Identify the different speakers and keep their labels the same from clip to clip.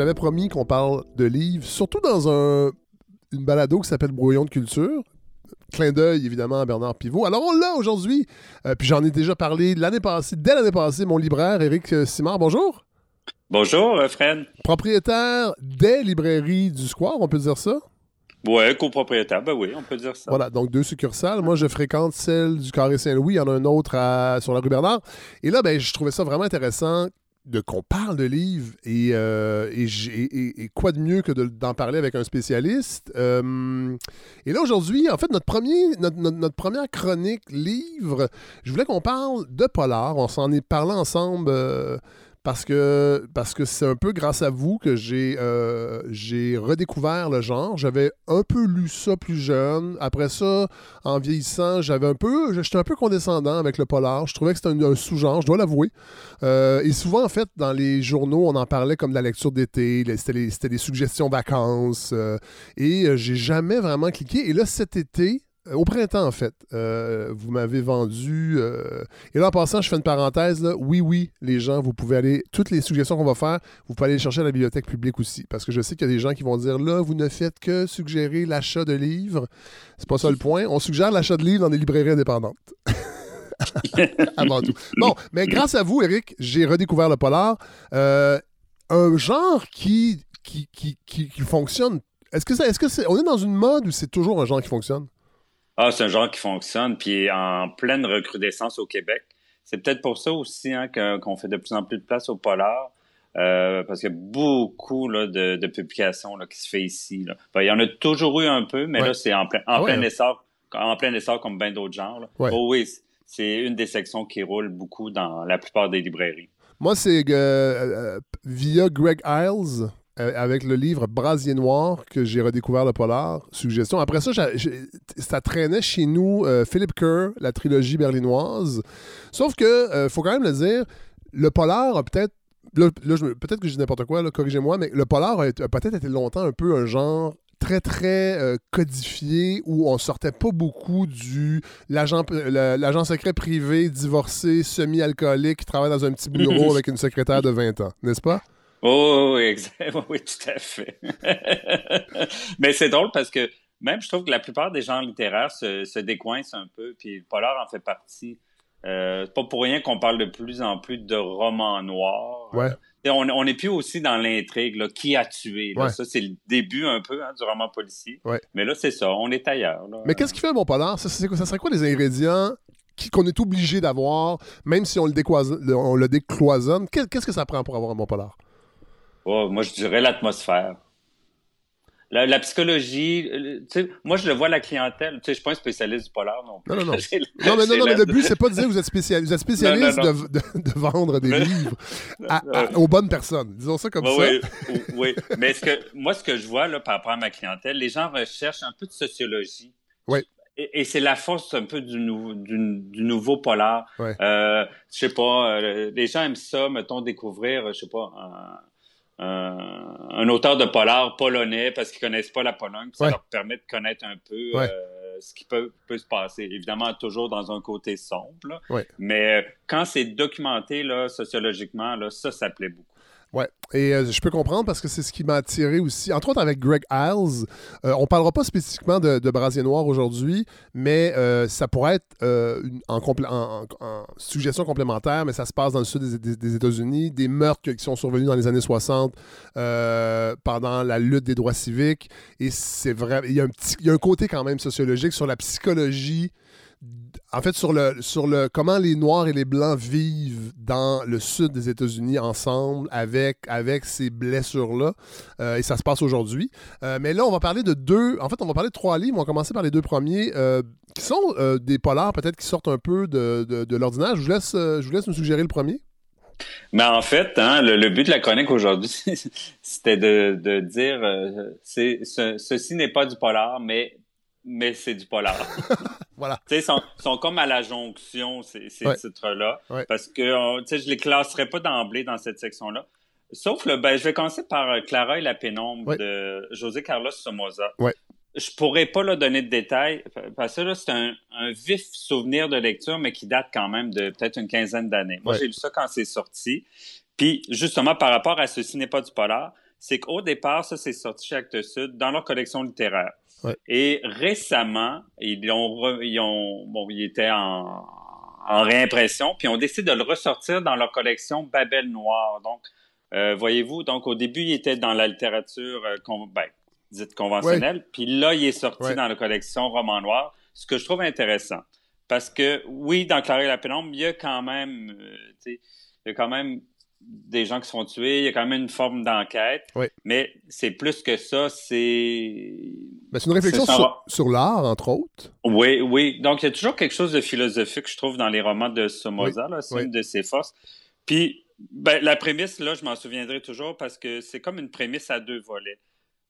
Speaker 1: l'avais promis qu'on parle de livres, surtout dans un, une balado qui s'appelle Brouillon de culture. Clin d'œil, évidemment, à Bernard Pivot. Alors, on l'a aujourd'hui. Euh, puis j'en ai déjà parlé l'année passée, dès l'année passée, mon libraire, Éric Simard. Bonjour.
Speaker 2: Bonjour, euh, Fred.
Speaker 1: Propriétaire des librairies du Square, on peut dire ça?
Speaker 2: Oui, copropriétaire, ben oui, on peut dire ça.
Speaker 1: Voilà, donc deux succursales. Moi, je fréquente celle du Carré Saint-Louis. Il y en a un autre sur la rue Bernard. Et là, ben, je trouvais ça vraiment intéressant de qu'on parle de livres et, euh, et, quoi de mieux que d'en parler avec un spécialiste? Euh, et là, aujourd'hui, en fait, notre, premier, notre, première chronique livre, je voulais qu'on parle de Polar. On s'en est parlé ensemble. Euh, parce que parce que c'est un peu grâce à vous que j'ai euh, j'ai redécouvert le genre. J'avais un peu lu ça plus jeune. Après ça, en vieillissant, j'avais un peu j'étais un peu condescendant avec le polar. Je trouvais que c'était un, sous-genre, je dois l'avouer. Euh, et souvent en fait dans les journaux, on en parlait comme de la lecture d'été. C'était des suggestions vacances. Euh, et j'ai jamais vraiment cliqué. Et là cet été, euh, au printemps, en fait, euh, vous m'avez vendu. Euh, et là, en passant, je fais une parenthèse. Oui, oui, les gens, vous pouvez aller. Toutes les suggestions qu'on va faire, vous pouvez aller les chercher à la bibliothèque publique aussi. Parce que je sais qu'il y a des gens qui vont dire là, vous ne faites que suggérer l'achat de livres. C'est pas ça le point. On suggère l'achat de livres dans des librairies indépendantes. Avant tout. Bon, mais grâce à vous, Eric, j'ai redécouvert le polar. un genre qui, fonctionne. Est-ce que, est, -ce que c'est, on est dans une mode ou c'est toujours un genre qui fonctionne?
Speaker 2: Ah, c'est un genre qui fonctionne, puis en pleine recrudescence au Québec. C'est peut-être pour ça aussi hein, qu'on fait de plus en plus de place au polar. Euh, parce qu'il y a beaucoup là, de, publications là, qui se fait ici. Là. il y en a toujours eu un peu, mais là, c'est en, plein, en ah plein essor, en plein essor comme bien d'autres genres. Oh oui, c'est une des sections qui roule beaucoup dans la plupart des librairies.
Speaker 1: Moi, c'est euh, euh, via Greg Isles. Euh, avec le livre Brasier Noir que j'ai redécouvert le polar. Suggestion. Après ça, ça traînait chez nous euh, Philip Kerr, la trilogie berlinoise. Sauf que, euh, faut quand même le dire, le polar a peut-être. peut-être que je dis n'importe quoi, corrigez-moi, mais le polar a, peut-être été longtemps un peu un genre très très codifié où on sortait pas beaucoup du l'agent l'agent secret privé divorcé semi-alcoolique qui travaille dans un petit bureau avec une secrétaire de 20 ans, n'est-ce pas?
Speaker 2: Oh, oui, oui, tout à fait. Mais c'est drôle parce que même je trouve que la plupart des genres littéraires se, se décoincent un peu, puis le polar en fait partie. Euh, c'est pas pour rien qu'on parle de plus en plus de romans noirs.
Speaker 1: Ouais.
Speaker 2: on n'est plus aussi dans l'intrigue, qui a tué. Ça, c'est le début un peu hein, du roman policier.
Speaker 1: Ouais.
Speaker 2: Mais là, c'est ça, on est ailleurs.
Speaker 1: Mais qu'est-ce qui fait un bon polar? Ça, ça serait quoi les ingrédients qu'on est obligé d'avoir, même si on le, on le décloisonne? Qu'est-ce que ça prend pour avoir un bon polar?
Speaker 2: Oh, moi, je dirais l'atmosphère. La, psychologie, tu sais, moi, je le vois la clientèle. Tu sais, je suis pas un spécialiste du polar non
Speaker 1: plus. Non, non, non. non, mais, non, non, mais le but, c'est pas de dire que vous êtes spécialiste, vous êtes spécialiste de, de, vendre des livres aux bonnes personnes. Disons ça comme ça.
Speaker 2: Oui, oui. mais ce que, moi, ce que je vois là, par rapport à ma clientèle, les gens recherchent un peu de sociologie.
Speaker 1: Oui.
Speaker 2: Et, c'est la force un peu du, du, nouveau polar.
Speaker 1: Ouais.
Speaker 2: Euh, je sais pas, euh, les gens aiment ça, mettons, découvrir, je sais pas, un, euh, un auteur de polar polonais parce qu'ils connaissent pas la Pologne. Ça leur permet de connaître un peu euh, ce qui peut, peut, se passer. Évidemment, toujours dans un côté sombre. Mais quand c'est documenté là, sociologiquement, là, ça, ça plaît beaucoup.
Speaker 1: Ouais, et euh, je peux comprendre parce que c'est ce qui m'a attiré aussi, entre autres avec Greg Isles. Euh, on parlera pas spécifiquement de, Brasier Noir aujourd'hui, mais euh, ça pourrait être une, en, suggestion complémentaire, mais ça se passe dans le sud des, États-Unis, des meurtres qui sont survenus dans les années 60 pendant la lutte des droits civiques. Et c'est vrai, il y, il y a un côté quand même sociologique sur la psychologie en fait, sur le, sur le comment les Noirs et les Blancs vivent dans le sud des États-Unis ensemble avec, avec ces blessures-là. Euh, et ça se passe aujourd'hui. Euh, mais là, on va parler de deux. En fait, on va parler de trois livres. On va commencer par les deux premiers, euh, qui sont des polars, peut-être qui sortent un peu de, de, l'ordinaire. Je, vous laisse, je vous laisse nous suggérer le premier.
Speaker 2: Mais en fait, hein, le, but de la chronique aujourd'hui, c'était de, de dire c'est, ceci n'est pas du polar, mais mais c'est du polar.
Speaker 1: voilà.
Speaker 2: Tu sais, sont, sont comme à la jonction, ces, titres-là. Parce que, euh, tu sais, je les classerais pas d'emblée dans cette section-là. Sauf le, ben, je vais commencer par euh, Clara et la pénombre de José Carlos Somoza.
Speaker 1: Ouais.
Speaker 2: Je pourrais pas leur donner de détails, parce que là, c'est un, vif souvenir de lecture, mais qui date quand même de peut-être une quinzaine d'années. Moi, j'ai lu ça quand c'est sorti. Puis, justement, par rapport à Ceci n'est pas du polar, c'est qu'au départ, ça, c'est sorti chez Actes Sud dans leur collection littéraire. Et récemment, ils ont, ils ont, bon, ils étaient en, en réimpression, puis on décide de le ressortir dans leur collection Babel Noir. Donc, euh, voyez-vous, donc au début, il était dans la littérature euh, ben, dite conventionnelle, puis là, il est sorti dans la collection Roman Noir, ce que je trouve intéressant. Parce que, oui, dans Claire et la pénombre, il y a quand même, euh, il y a quand même des gens qui sont tués, il y a quand même une forme d'enquête. Mais c'est plus que ça, c'est.
Speaker 1: Ben, c'est une réflexion sur, l'art, entre autres.
Speaker 2: Oui, oui. Donc, il y a toujours quelque chose de philosophique, je trouve, dans les romans de Somoza. C'est une de ses forces. Puis, ben, la prémisse, là, je m'en souviendrai toujours parce que c'est comme une prémisse à deux volets.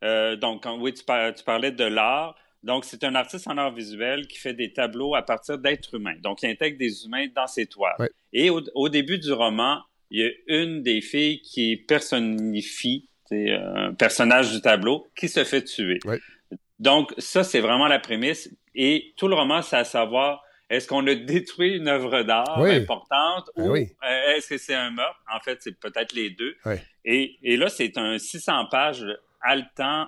Speaker 2: Euh, donc, oui, tu, parlais de l'art. Donc, c'est un artiste en art visuel qui fait des tableaux à partir d'êtres humains. Donc, il intègre des humains dans ses toiles. Et au, début du roman, il y a une des filles qui personnifie un personnage du tableau qui se fait tuer. Donc, ça, c'est vraiment la prémisse. Et tout le roman, c'est à savoir, est-ce qu'on a détruit une œuvre d'art importante ben ou euh, est-ce que c'est un meurtre? En fait, c'est peut-être les deux. Et, et, là, c'est un 600 pages haletant, euh,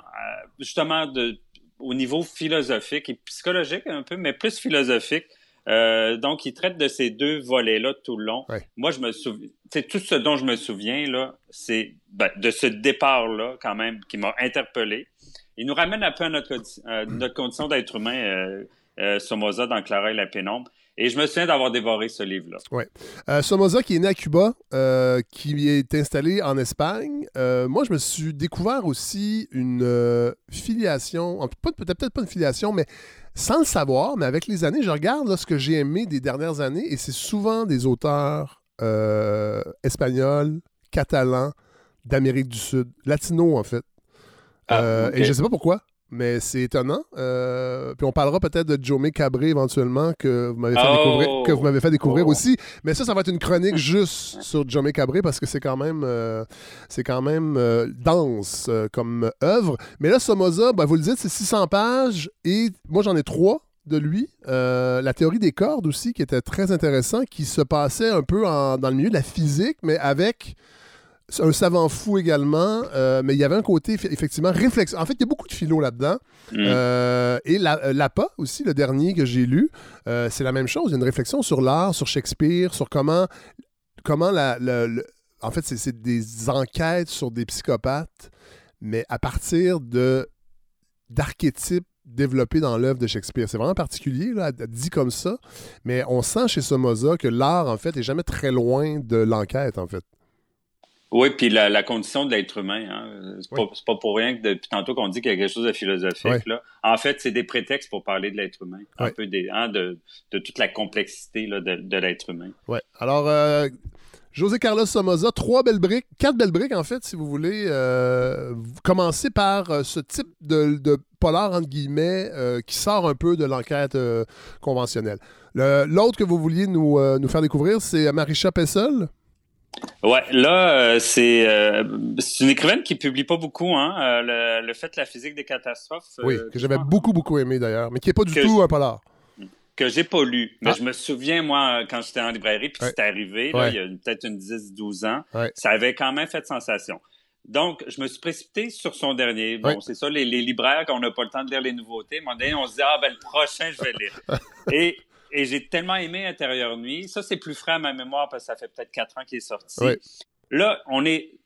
Speaker 2: justement, de, au niveau philosophique et psychologique un peu, mais plus philosophique euh, donc, il traite de ces deux volets-là tout le long. Moi, je me souviens, c'est tout ce dont je me souviens là, c'est ben, de ce départ-là quand même qui m'a interpellé. Il nous ramène un peu à notre, notre condition d'être humain, euh, euh, Somoza dans Clara et la pénombre. Et je me souviens d'avoir dévoré ce livre-là.
Speaker 1: Oui. Euh, Somoza, qui est né à Cuba, euh, qui est installé en Espagne, moi, je me suis découvert aussi une filiation, peut-être peut pas une filiation, mais sans le savoir, mais avec les années, je regarde ce que j'ai aimé des dernières années et c'est souvent des auteurs euh, espagnols, catalans, d'Amérique du Sud, latino en fait. Ah, euh, et je ne sais pas pourquoi mais c'est étonnant. Euh, puis on parlera peut-être de Jomé Cabré éventuellement que vous m'avez fait découvrir, oh! que vous m'avez fait découvrir oh! aussi. Mais ça, ça va être une chronique juste sur Jomé Cabré parce que c'est quand même, euh, c'est quand même euh, dense comme œuvre. Mais là, Somoza, ben, vous le dites, c'est 600 pages et moi j'en ai trois de lui. la théorie des cordes aussi, qui était très intéressant, qui se passait un peu dans le milieu de la physique, mais avec un savant fou également, euh, mais il y avait un côté effectivement réflexe. En fait, il y a beaucoup de philo là-dedans. Mm. Euh, et la, euh, Lapa aussi, le dernier que j'ai lu, c'est la même chose. Il y a une réflexion sur l'art, sur Shakespeare, sur comment, comment la, en fait, c'est des enquêtes sur des psychopathes, mais à partir de d'archétypes développés dans l'œuvre de Shakespeare. C'est vraiment particulier, là, dit comme ça, mais on sent chez Somoza que l'art, en fait, est jamais très loin de l'enquête, en fait.
Speaker 2: Oui, puis la, condition de l'être humain, hein, c'est pas, pour rien que depuis tantôt qu'on dit qu'il y a quelque chose de philosophique. Là. En fait, c'est des prétextes pour parler de l'être humain, un peu des, hein, de, toute la complexité là, de, l'être humain.
Speaker 1: Oui. Alors, euh, José Carlos Somoza, trois belles briques, quatre belles briques en fait, si vous voulez. Euh, commencer par euh, ce type de, de, polar, entre guillemets, qui sort un peu de l'enquête conventionnelle. L'autre que vous vouliez nous, nous faire découvrir, c'est Marisha Pessel.
Speaker 2: Ouais, là, euh, c'est euh, c'est une écrivaine qui publie pas beaucoup, hein, euh, le, fait de la physique des catastrophes.
Speaker 1: oui, que j'avais beaucoup, beaucoup aimé d'ailleurs, mais qui est pas du tout un polar.
Speaker 2: Que j'ai pas lu. Mais ah. je me souviens, moi, quand j'étais en librairie, puis c'était arrivé, là, il y a peut-être une 10-12 ans, ça avait quand même fait sensation. Donc, je me suis précipité sur son dernier. Bon, c'est ça, les, libraires, quand on n'a pas le temps de lire les nouveautés, on se dit, ah, ben, le prochain, je vais lire. Et et j'ai tellement aimé Intérieur Nuit. Ça, c'est plus frais à ma mémoire parce que ça fait peut-être quatre ans qu'il est sorti. Là, on est.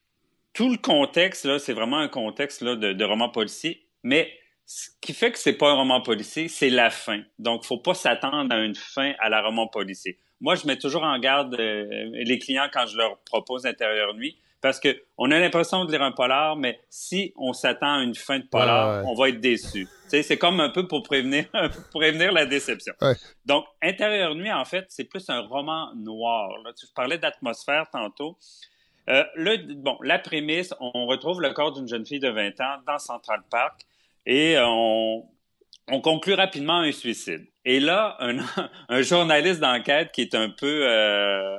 Speaker 2: Tout le contexte, là, c'est vraiment un contexte là, de, roman policier. Mais ce qui fait que c'est pas un roman policier, c'est la fin. Donc, faut pas s'attendre à une fin à la roman policier. Moi, je mets toujours en garde euh, les clients quand je leur propose Intérieur Nuit parce que on a l'impression de lire un polar, mais si on s'attend à une fin de polar, on va être déçu. c'est comme un peu pour prévenir, pour prévenir la déception. Donc, Intérieur Nuit, en fait, c'est plus un roman noir. Là, tu parlais d'atmosphère tantôt. Euh, bon, la prémisse, on retrouve le corps d'une jeune fille de 20 ans dans Central Park et on, on conclut rapidement un suicide. Et là, un, un journaliste d'enquête qui est un peu euh,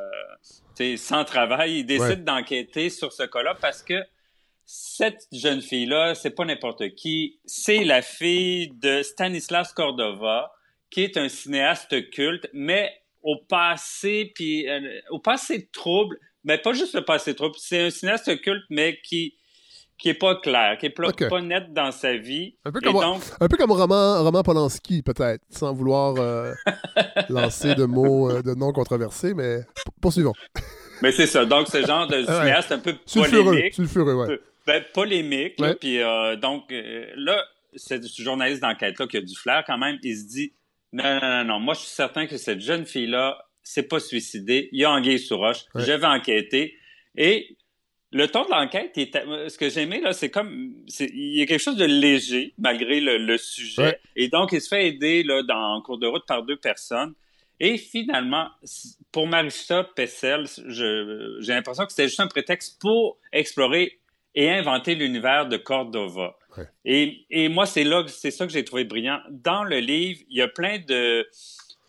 Speaker 2: sans travail, il décide d'enquêter sur ce cas-là parce que cette jeune fille-là, c'est pas n'importe qui, c'est la fille de Stanislas Cordova, qui est un cinéaste culte, mais au passé, puis euh, au passé trouble, mais pas juste le passé trouble, c'est un cinéaste culte, mais qui qui est pas clair, qui est pas, net dans sa vie.
Speaker 1: Un peu comme, un peu comme Roman, Roman Polanski, peut-être, sans vouloir euh, lancer de mots euh, de noms controversés, mais poursuivons.
Speaker 2: Mais c'est ça. Donc, ce genre de cinéaste un peu polémique.
Speaker 1: Sulfureux, ouais.
Speaker 2: Ben, polémique. puis, euh, donc, là, ce journaliste d'enquête-là qui a du flair quand même, il se dit non, non, non, non, moi, je suis certain que cette jeune fille-là s'est pas suicidée. Il y a anguille sous roche. Je vais enquêter. Et le ton de l'enquête, ce que j'ai aimé, là, c'est comme, il y a quelque chose de léger, malgré le, sujet. Et donc, il se fait aider, là, dans, en cours de route par deux personnes. Et finalement, pour Marissa Pessel, j'ai l'impression que c'était juste un prétexte pour explorer et inventer l'univers de Cordova. Et, et, moi, c'est là, c'est ça que j'ai trouvé brillant. Dans le livre, il y a plein de,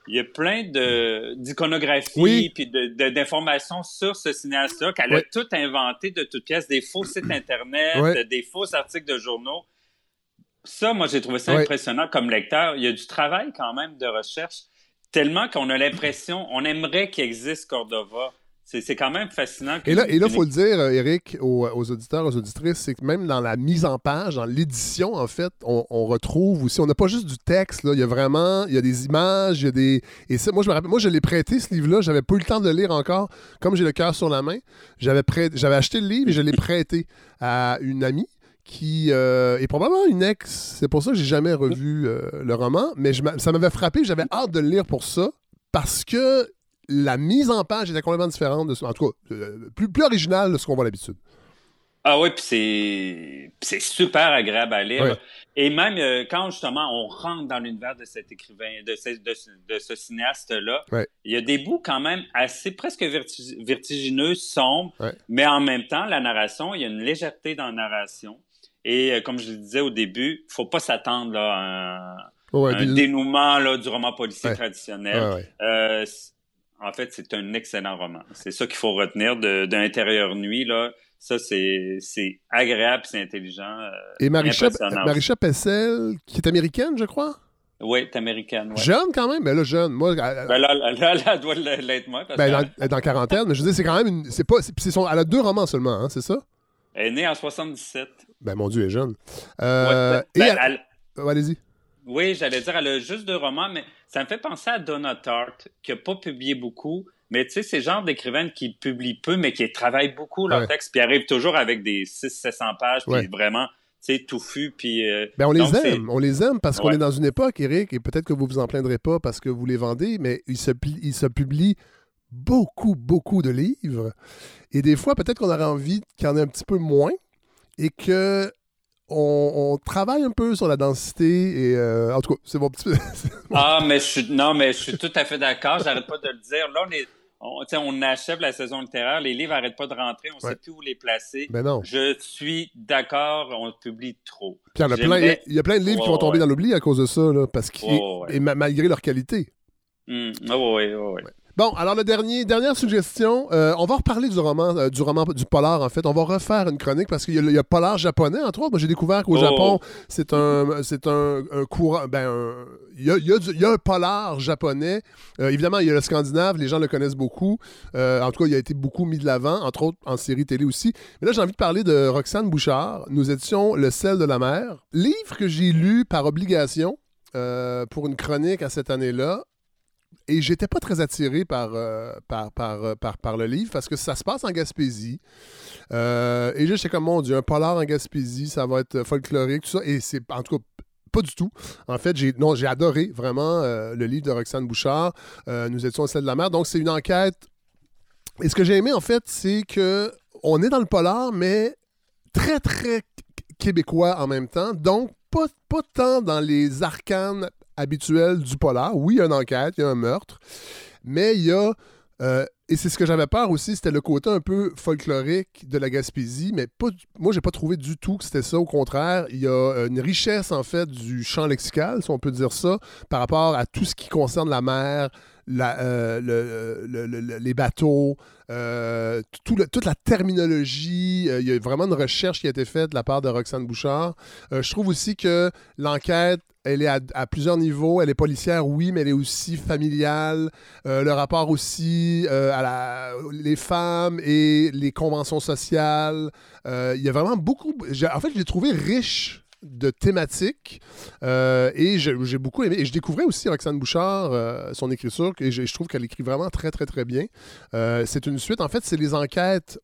Speaker 2: il y a plein de d'iconographie puis de, d'informations sur ce cinéaste-là qu'elle a tout inventé de toutes pièces, des faux sites internet, des faux articles de journaux. Ça, moi, j'ai trouvé ça impressionnant comme lecteur. Il y a du travail quand même de recherche, tellement qu'on a l'impression, on aimerait qu'il existe Cordova. C'est quand même fascinant.
Speaker 1: Et là, il faut le dire, Eric, aux, auditeurs, aux auditrices, c'est que même dans la mise en page, dans l'édition, en fait, on, retrouve aussi, on n'a pas juste du texte, là, il y a vraiment, il y a des images, il y a des... Et ça, moi, je me rappelle, moi, je l'ai prêté, ce livre-là, j'avais pas eu le temps de le lire encore. Comme j'ai le cœur sur la main, j'avais j'avais acheté le livre et je l'ai prêté à une amie qui euh, est probablement une ex. C'est pour ça que j'ai jamais revu euh, le roman, mais ça m'avait frappé, j'avais hâte de le lire pour ça, parce que la mise en page était complètement différente, de, en tout cas, euh, plus, plus originale de ce qu'on voit d'habitude.
Speaker 2: Ah oui, puis c'est super agréable à lire. Et même euh, quand justement on rentre dans l'univers de cet écrivain, de ce, de, ce cinéaste-là, il y a des bouts quand même assez presque vertigineux, sombres, mais en même temps, la narration, il y a une légèreté dans la narration. Et euh, comme je le disais au début, faut pas s'attendre à un, dénouement là, du roman policier traditionnel. Euh, en fait, c'est un excellent roman. C'est ça qu'il faut retenir d'intérieur nuit, là. Ça, c'est agréable, c'est intelligent. Euh,
Speaker 1: Et Marisha, Marisha Pessel, qui est américaine, je crois?
Speaker 2: Oui, est américaine.
Speaker 1: Jeune quand même, mais là, jeune. Moi,
Speaker 2: elle, ben là, là, elle doit l'être moins.
Speaker 1: ben, elle est dans quarantaine, mais je veux dire, c'est quand même une. C'est pas, son, elle a deux romans seulement, hein, c'est ça?
Speaker 2: Elle est née en 77.
Speaker 1: Ben, mon Dieu, elle est jeune. Euh, ben, elle... Allez-y.
Speaker 2: Oui, j'allais dire, elle a juste deux romans, mais ça me fait penser à Donna Tartt, qui n'a pas publié beaucoup. Mais tu sais, c'est le genre d'écrivaine qui publie peu, mais qui travaille beaucoup leur texte, puis arrive toujours avec des 600-700 pages, puis vraiment, tu sais, touffu, puis... Euh,
Speaker 1: ben on les aime, on les aime parce qu'on est dans une époque, Eric, et peut-être que vous vous en plaindrez pas parce que vous les vendez, mais il se, il se publie beaucoup, beaucoup de livres. Et des fois, peut-être qu'on aurait envie qu'il y en ait un petit peu moins et que on, travaille un peu sur la densité et euh, en tout cas, c'est mon petit.
Speaker 2: ah, mais je suis non, mais je suis tout à fait d'accord. J'arrête pas de le dire. Là, on est. On, on achève la saison littéraire, les livres n'arrêtent pas de rentrer, on ne sait plus où les placer.
Speaker 1: Ben non.
Speaker 2: Je suis d'accord, on publie trop.
Speaker 1: il, y a plein, il y a plein de livres qui vont tomber dans l'oubli à cause de ça, là, parce et malgré leur qualité.
Speaker 2: Mmh. oui, oui, oui.
Speaker 1: Bon, alors le dernier, dernière suggestion, euh, on va reparler du roman, euh, du roman du polar en fait. On va refaire une chronique parce qu'il y, a polar japonais entre autres. Moi, j'ai découvert qu'au oh. Japon, c'est un, c'est un, courant, ben, il y, a, y, a un polar japonais. Euh, évidemment, il y a le scandinave, les gens le connaissent beaucoup. en tout cas, il a été beaucoup mis de l'avant, entre autres en série télé aussi. Mais là, j'ai envie de parler de Roxane Bouchard. Nous étions Le sel de la mer, livre que j'ai lu par obligation. pour une chronique à cette année-là et j'étais pas très attiré par, euh, par, euh, par, par, le livre parce que ça se passe en Gaspésie. Euh, et j'étais comme, mon Dieu, un polar en Gaspésie, ça va être folklorique, tout ça. Et c'est, en tout cas, pas du tout. En fait, j'ai, non, j'ai adoré vraiment le livre de Roxane Bouchard. Nous étions au celle de la mer. Donc, c'est une enquête. Et ce que j'ai aimé, en fait, c'est que on est dans le polar, mais très, très québécois en même temps. Donc, pas, pas tant dans les arcanes habituel du polar. Oui, il y a une enquête, il y a un meurtre, mais il y a. Euh, et c'est ce que j'avais peur aussi, c'était le côté un peu folklorique de la Gaspésie, mais pas, moi, j'ai pas trouvé du tout que c'était ça. Au contraire, il y a euh, une richesse, en fait, du champ lexical, si on peut dire ça, par rapport à tout ce qui concerne la mer, les bateaux, toute la terminologie. il y a vraiment une recherche qui a été faite de la part de Roxane Bouchard. je trouve aussi que l'enquête elle est à, plusieurs niveaux. Elle est policière, oui, mais elle est aussi familiale. Euh, le rapport aussi euh, à la, les femmes et les conventions sociales. Euh, il y a vraiment beaucoup. En fait, je l'ai trouvé riche de thématiques et j'ai beaucoup aimé. Et je découvrais aussi Roxane Bouchard, son écriture, et je, je trouve qu'elle écrit vraiment très, très, très bien. c'est une suite. En fait, c'est les enquêtes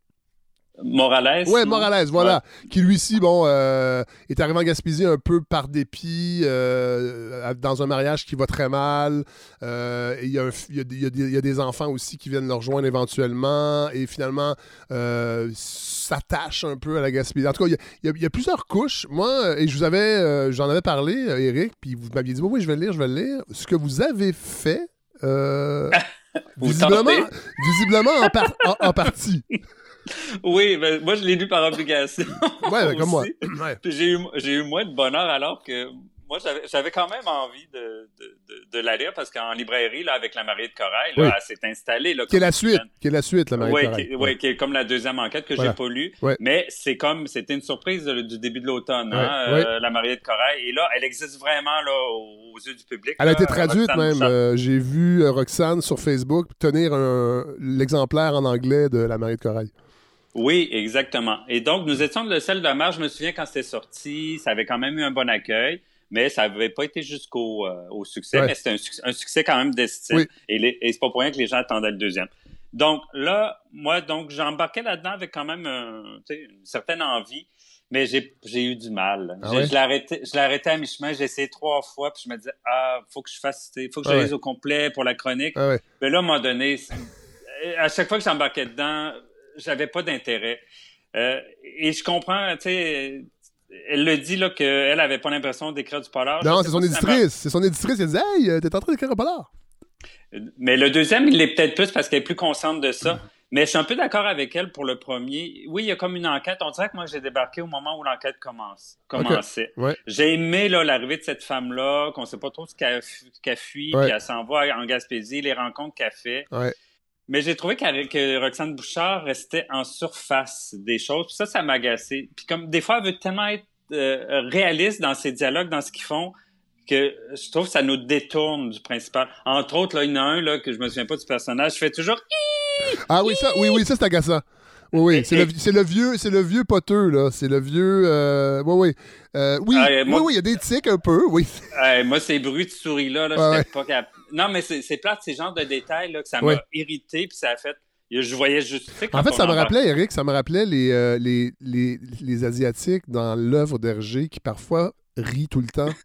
Speaker 2: Morales.
Speaker 1: Ouais, Morales, voilà. Qui lui-ci, bon, euh, est arrivé en Gaspésie un peu par dépit, euh, dans un mariage qui va très mal. il y, a des enfants aussi qui viennent le rejoindre éventuellement et finalement euh, s'attachent un peu à la Gaspésie. En tout cas, il y, a plusieurs couches. Moi, et je vous avais, j'en avais parlé, Eric, puis vous m'aviez dit, oui, oui, je vais le lire, je vais le lire. Ce que vous avez fait, visiblement, visiblement en partie.
Speaker 2: Oui, ben, moi, je l'ai lu par obligation.
Speaker 1: ouais, ben, comme moi.
Speaker 2: J'ai eu, eu moins de bonheur alors que moi, j'avais quand même envie de, de, de, la lire parce qu'en librairie, là, avec La mariée de Corail, là, elle s'est installée. Là,
Speaker 1: qui est la suite, qui est la suite, La mariée de Corail.
Speaker 2: Oui, qui est comme la deuxième enquête que j'ai pas lue. Mais c'est comme, c'était une surprise du début de l'automne, hein, euh, La mariée de Corail. Et là, elle existe vraiment là, aux yeux du public.
Speaker 1: Elle a été traduite même. Euh, j'ai vu euh, Roxane sur Facebook tenir l'exemplaire en anglais de La mariée de Corail.
Speaker 2: Oui, exactement. Et donc, nous étions de celle de mer. Je me souviens quand c'était sorti, ça avait quand même eu un bon accueil, mais ça n'avait pas été jusqu'au euh, au succès. Mais c'était un, succès quand même d'estime. Et, et c'est pas pour rien que les gens attendaient le deuxième. Donc là, moi, donc j'embarquais là-dedans avec quand même une certaine envie, mais j'ai eu du mal. Ah arrêté, je arrêté à mi-chemin. J'ai essayé trois fois, puis je me disais ah, faut que je fasse, faut que je ah, au complet pour la chronique.
Speaker 1: Ah,
Speaker 2: mais là, à un moment donné, à chaque fois que j'embarquais dedans, j'avais pas d'intérêt. Euh, et je comprends, tu sais, elle le dit là qu'elle avait pas l'impression d'écrire du polar.
Speaker 1: Non, c'est son éditrice. C'est son éditrice qui dit Hey, t'es en train d'écrire un polar.
Speaker 2: Mais le deuxième, il l'est peut-être plus parce qu'elle est plus consciente de ça. Mais je suis un peu d'accord avec elle pour le premier. Oui, il y a comme une enquête. On dirait que moi, j'ai débarqué au moment où l'enquête commence, commençait. J'ai aimé l'arrivée de cette femme-là, qu'on sait pas trop ce qu'elle fuit, puis elle s'en va en Gaspésie, les rencontres qu'elle fait. Mais j'ai trouvé que Roxane Bouchard restait en surface des choses. Puis ça, ça m'a agacé. Puis comme des fois, elle veut tellement être euh, réaliste dans ses dialogues, dans ce qu'ils font, que je trouve que ça nous détourne du principal. Entre autres, là, il y en a un là, que je me souviens pas du personnage. Je fais toujours.
Speaker 1: Ah oui, ça, oui, oui, ça c'est agaçant. Oui, oui, c'est le, le, vieux, c'est le vieux poteux là. C'est le vieux. Euh, oui, oui. Euh, oui, ah, oui, oui, il y a des tics un peu, oui.
Speaker 2: moi, ces bruits de souris là, là je pas capable non, mais c'est plate, ces genres de détails là, que ça m'a irrité, puis ça a fait. Je voyais juste.
Speaker 1: En fait, ça me rappelait, Eric, ça me rappelait les, euh, les, les, les, Asiatiques dans l'œuvre d'Hergé qui parfois rient tout le temps.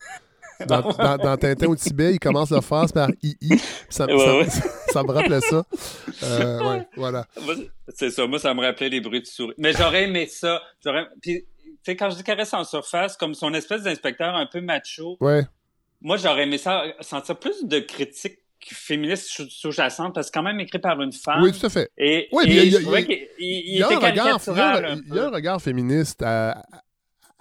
Speaker 1: Dans, dans, Tintin au Tibet, ils commencent la phrase par II. Ça, ça, me rappelait ça. Euh, ouais, voilà.
Speaker 2: C'est ça. Moi, ça me rappelait les bruits de souris. Mais j'aurais aimé ça. Puis, tu sais, quand je dis caresse en surface, comme son espèce d'inspecteur un peu macho. Moi, j'aurais aimé ça, sentir plus de critiques féministes sous-jacentes, parce que quand même écrit par une femme.
Speaker 1: Oui, tout à fait.
Speaker 2: Et,
Speaker 1: oui,
Speaker 2: il,
Speaker 1: y a, un regard, féministe à,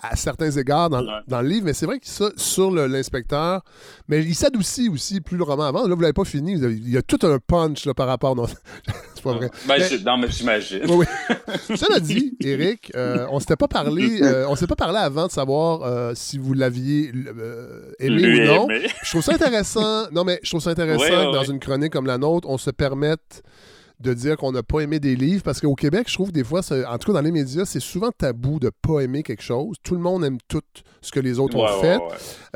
Speaker 1: à certains égards dans, dans le livre, mais c'est vrai que ça, sur l'inspecteur, mais il s'adoucit aussi plus le roman avant. Là, vous l'avez pas fini. Il y a tout un punch là, par rapport. Non, c'est pas vrai.
Speaker 2: Ben, non, mais j'imagine.
Speaker 1: Oui, oui. Cela dit, Eric, euh, on s'était pas parlé, euh, on s'est pas parlé avant de savoir euh, si vous l'aviez aimé ou non. Je trouve ça intéressant. non, mais je trouve ça intéressant que dans une chronique comme la nôtre, on se permette de dire qu'on n'a pas aimé des livres, parce qu'au Québec, je trouve des fois, en tout cas dans les médias, c'est souvent tabou de pas aimer quelque chose. Tout le monde aime tout ce que les autres ont fait.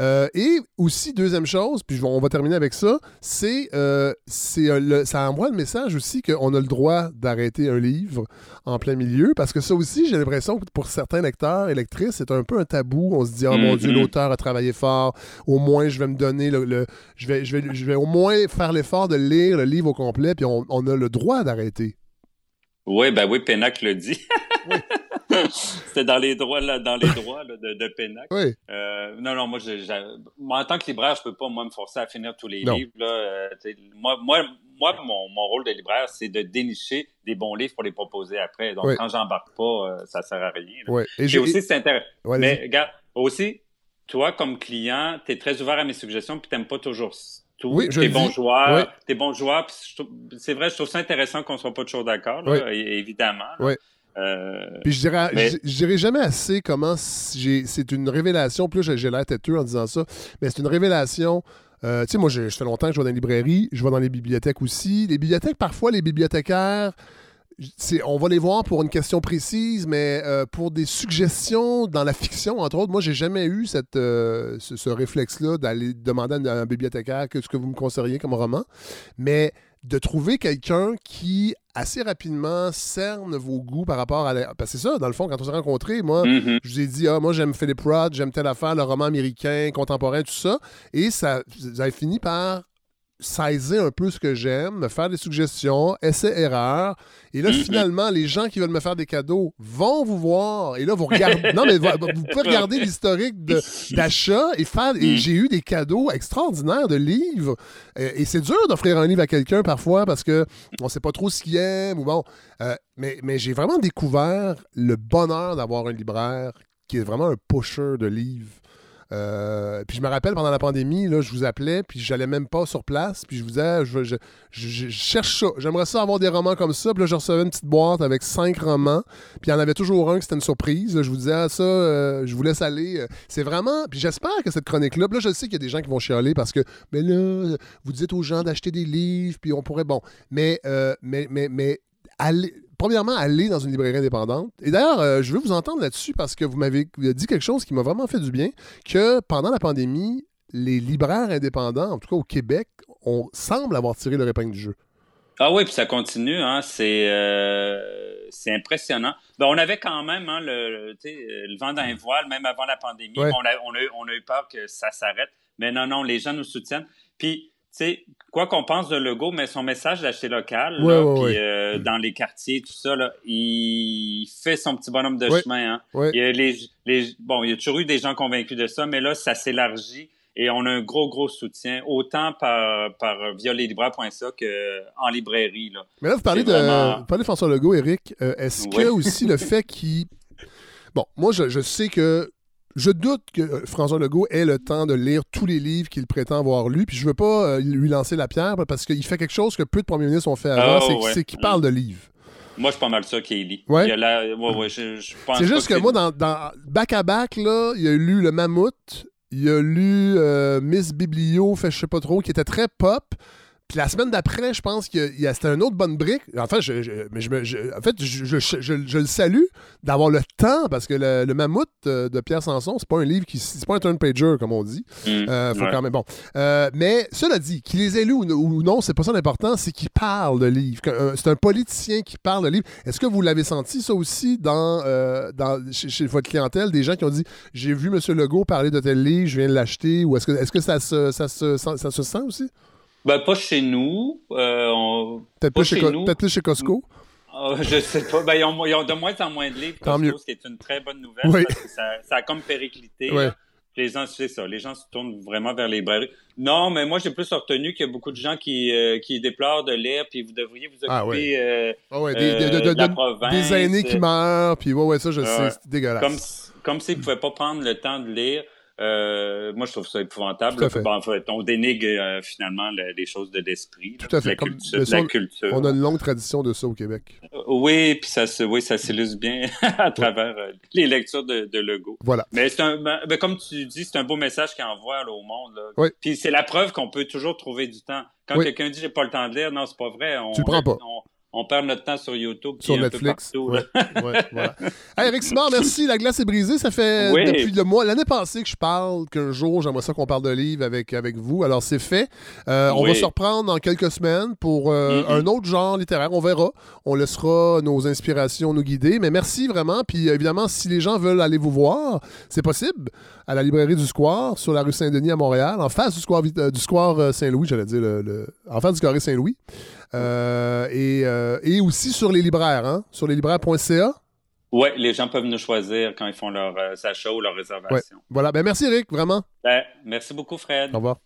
Speaker 1: Euh, et aussi, deuxième chose, puis on va terminer avec ça, c'est euh, euh ça envoie le message aussi qu'on a le droit d'arrêter un livre en plein milieu, parce que ça aussi, j'ai l'impression que pour certains lecteurs et lectrices, c'est un peu un tabou. On se dit, oh mon Dieu, mm-hmm. l'auteur a travaillé fort, au moins je vais me donner le, je, vais, je, vais, je vais au moins faire l'effort de lire le livre au complet, puis on, on a le droit d'arrêter.
Speaker 2: Oui, ben oui, Pénac le dit. C'était dans les droits, là, dans les droits de, de Pénac.
Speaker 1: Oui.
Speaker 2: Euh, non, non, moi, moi, en tant que libraire, je peux pas, moi, me forcer à finir tous les livres. Là, euh, moi, moi, moi mon, mon, rôle de libraire, c'est de dénicher des bons livres pour les proposer après. Donc, quand j'embarque pas, euh, ça sert à rien.
Speaker 1: Oui.
Speaker 2: Et, aussi, c'est intéressant. Mais, regarde, aussi, toi, comme client, tu es très ouvert à mes suggestions, puis t'aimes pas toujours
Speaker 1: Oui,
Speaker 2: T'es bon
Speaker 1: dis.
Speaker 2: joueur.
Speaker 1: Oui.
Speaker 2: T'es bon joueur. C'est vrai, je trouve ça intéressant qu'on soit pas toujours d'accord,
Speaker 1: Oui.
Speaker 2: évidemment. là.
Speaker 1: Oui.
Speaker 2: Euh,
Speaker 1: Puis je dirais,
Speaker 2: Mais-
Speaker 1: je, je dirais jamais assez comment c'est une révélation. Plus j'ai l'air têteux en disant ça, mais c'est une révélation. Euh, tu sais, moi, je, je fais longtemps que je vais dans les librairies, je vais dans les bibliothèques aussi. Les bibliothèques, parfois, les bibliothécaires, on va les voir pour une question précise, mais euh, pour des suggestions dans la fiction, entre autres, moi, j'ai jamais eu cette, euh, ce, ce réflexe-là d'aller demander à un bibliothécaire que ce que vous me conseilleriez comme roman. Mais de trouver quelqu'un qui, assez rapidement, cerne vos goûts par rapport à... la- Parce que c'est ça, dans le fond, quand on s'est rencontrés, moi,
Speaker 2: mhm.
Speaker 1: je vous ai dit, ah, moi, j'aime Philip Roth, j'aime telle affaire, le roman américain, contemporain, tout ça. Et ça, ça a fini par saisir un peu ce que j'aime, me faire des suggestions, essais-erreurs. Et là, finalement, les gens qui veulent me faire des cadeaux vont vous voir. Et là, vous regardez. non, mais vous, pouvez regarder l'historique d'achat et faire. Et
Speaker 2: Mhm.
Speaker 1: j'ai eu des cadeaux extraordinaires de livres. Et c'est dur d'offrir un livre à quelqu'un parfois parce que on sait pas trop ce qu'il aime ou bon. Euh, mais mais j'ai vraiment découvert le bonheur d'avoir un libraire qui est vraiment un pusher de livres. Euh, puis je me rappelle pendant la pandémie, là, je vous appelais, puis j'allais même pas sur place, puis je vous disais, je, cherche ça, j'aimerais ça avoir des romans comme ça, puis là je recevais une petite boîte avec cinq romans, puis il y en avait toujours un qui c'était une surprise, je vous disais, ah, ça, euh, je vous laisse aller. C'est vraiment, puis j'espère que cette chronique-là, là je sais qu'il y a des gens qui vont chialer parce que, mais là, vous dites aux gens d'acheter des livres, puis on pourrait, bon, mais, euh, mais, mais, mais, allez- premièrement, aller dans une librairie indépendante. Et d'ailleurs, euh, je veux vous entendre là-dessus parce que vous m'avez dit quelque chose qui m'a vraiment fait du bien, que pendant la pandémie, les libraires indépendants, en tout cas au Québec, on semble avoir tiré leur épingle du jeu.
Speaker 2: Ah oui, puis ça continue, hein, c'est euh, c'est impressionnant. Ben, on avait quand même hein, le, le- vent dans les voiles, même avant la pandémie.
Speaker 1: Ouais.
Speaker 2: On, a, on, a, eu- on a eu peur que ça s'arrête. Mais non, non, les gens nous soutiennent. Puis, sais, quoi qu'on pense de Legault, mais son message d'acheter local, là, puis euh, dans les quartiers, tout ça, là, il fait son petit bonhomme de chemin. Hein. Il, y a les, les, bon, il y a toujours eu des gens convaincus de ça, mais là, ça s'élargit et on a un gros, gros soutien, autant par, par via leslibraires.ca qu'en librairie. Là.
Speaker 1: Mais là, vous parlez, de,
Speaker 2: vraiment-
Speaker 1: vous parlez de François Legault, Eric. Euh, Est-ce que aussi le fait qu'il. Bon, moi, je, je sais que. Je doute que euh, François Legault ait le temps de lire tous les livres qu'il prétend avoir lus. Puis je veux pas euh, lui lancer la pierre parce qu'il fait quelque chose que peu de premiers ministres ont fait avant,
Speaker 2: Oh,
Speaker 1: c'est
Speaker 2: ouais.
Speaker 1: qu'il parle de livres.
Speaker 2: Moi, je suis pas mal ça qui lit.
Speaker 1: Ouais.
Speaker 2: Il y a la- ouais, ouais, je, je pense
Speaker 1: C'est juste que moi, dans, dans back à back, là, il a lu Le Mammouth, il a lu euh, Miss Biblio, fait je sais pas trop, qui était très pop. Puis la semaine d'après, je pense que c'était un autre bonne brique. En fait, je, je- mais je, en fait, je, le salue d'avoir le temps parce que le, le Mammouth euh, de Pierre Sanson, c'est pas un livre qui. C'est pas un turn pager, comme on dit.
Speaker 2: Mm.
Speaker 1: Euh, faut
Speaker 2: Ouais.
Speaker 1: quand même. Bon. Euh, mais cela dit, qu'il les ait lus ou, ou non, c'est pas ça l'important, c'est qu'il parle de euh, c'est un politicien qui parle de livres. Est-ce que vous l'avez senti, ça aussi, dans, euh, dans, chez, chez votre clientèle, des gens qui ont dit J'ai vu M. Legault parler de tel livre, je viens de l'acheter Ou est-ce que, est-ce que ça, se, ça, se, ça se sent aussi?
Speaker 2: Ben, pas chez nous. Euh, on-
Speaker 1: Peut-être
Speaker 2: Pas
Speaker 1: plus, chez
Speaker 2: nous.
Speaker 1: Costco?
Speaker 2: Ah, je sais pas. Ben, ils, ont, ils ont de moins en moins de livres,
Speaker 1: Tant
Speaker 2: Costco,
Speaker 1: mieux.
Speaker 2: ce qui est une très bonne nouvelle.
Speaker 1: Oui.
Speaker 2: Parce que ça, ça a comme périclité. Les gens, c'est ça. Les gens se tournent vraiment vers les librairies. Non, mais moi, j'ai plus retenu qu'il y a beaucoup de gens qui, euh, qui déplorent de lire, puis vous devriez vous occuper
Speaker 1: Ah, ouais.
Speaker 2: euh,
Speaker 1: Ah ouais,
Speaker 2: euh,
Speaker 1: des, de- de- de-
Speaker 2: de la province.
Speaker 1: des aînés qui
Speaker 2: euh,
Speaker 1: meurent, puis ouais, ouais, ça, je
Speaker 2: Ouais.
Speaker 1: sais, c'est dégueulasse.
Speaker 2: comme, comme s'ils ne pouvaient pas prendre le temps de lire. Euh, moi, je trouve ça épouvantable. Bon, en fait, on dénigre euh, finalement le- les choses de l'esprit.
Speaker 1: Tout à
Speaker 2: La
Speaker 1: fait. Comme-
Speaker 2: culture. la culture.
Speaker 1: On a une longue tradition de ça au Québec.
Speaker 2: Euh, Oui, puis ça se, oui, ça s'illustre bien à travers les lectures de, de Legault.
Speaker 1: Voilà.
Speaker 2: Mais c'est un, ben, ben, comme tu dis, c'est un beau message qu'il envoie là, au monde. Là.
Speaker 1: Oui.
Speaker 2: Puis c'est la preuve qu'on peut toujours trouver du temps. Quand
Speaker 1: Oui.
Speaker 2: quelqu'un dit j'ai pas le temps de lire, non, c'est pas vrai. On,
Speaker 1: Tu le prends pas.
Speaker 2: On, on perd notre temps sur YouTube,
Speaker 1: Sur Netflix.
Speaker 2: partout,
Speaker 1: Ouais,
Speaker 2: là.
Speaker 1: ouais, voilà. Hey, Eric Simard, merci. La glace est brisée. Ça fait
Speaker 2: Oui.
Speaker 1: depuis le mois, l'année passée que je parle qu'un jour, j'aimerais ça qu'on parle de livres avec, avec vous. Alors, c'est fait. Euh, On va se reprendre dans quelques semaines pour euh,
Speaker 2: Mhm.
Speaker 1: un autre genre littéraire. On verra. On laissera nos inspirations nous guider. Mais merci vraiment. Puis évidemment, si les gens veulent aller vous voir, c'est possible à la librairie du Square sur la rue Saint-Denis à Montréal, en face du Square, euh, du Square Saint-Louis, j'allais dire, le, le- en face du Carré Saint-Louis. Euh, et, euh, et aussi sur les libraires, hein, sur leslibraires.ca.
Speaker 2: Ouais, les gens peuvent nous choisir quand ils font leur euh, achat ou leur réservation.
Speaker 1: Voilà. Ben, merci, Eric, vraiment.
Speaker 2: Ben, merci beaucoup, Fred.
Speaker 1: Au revoir.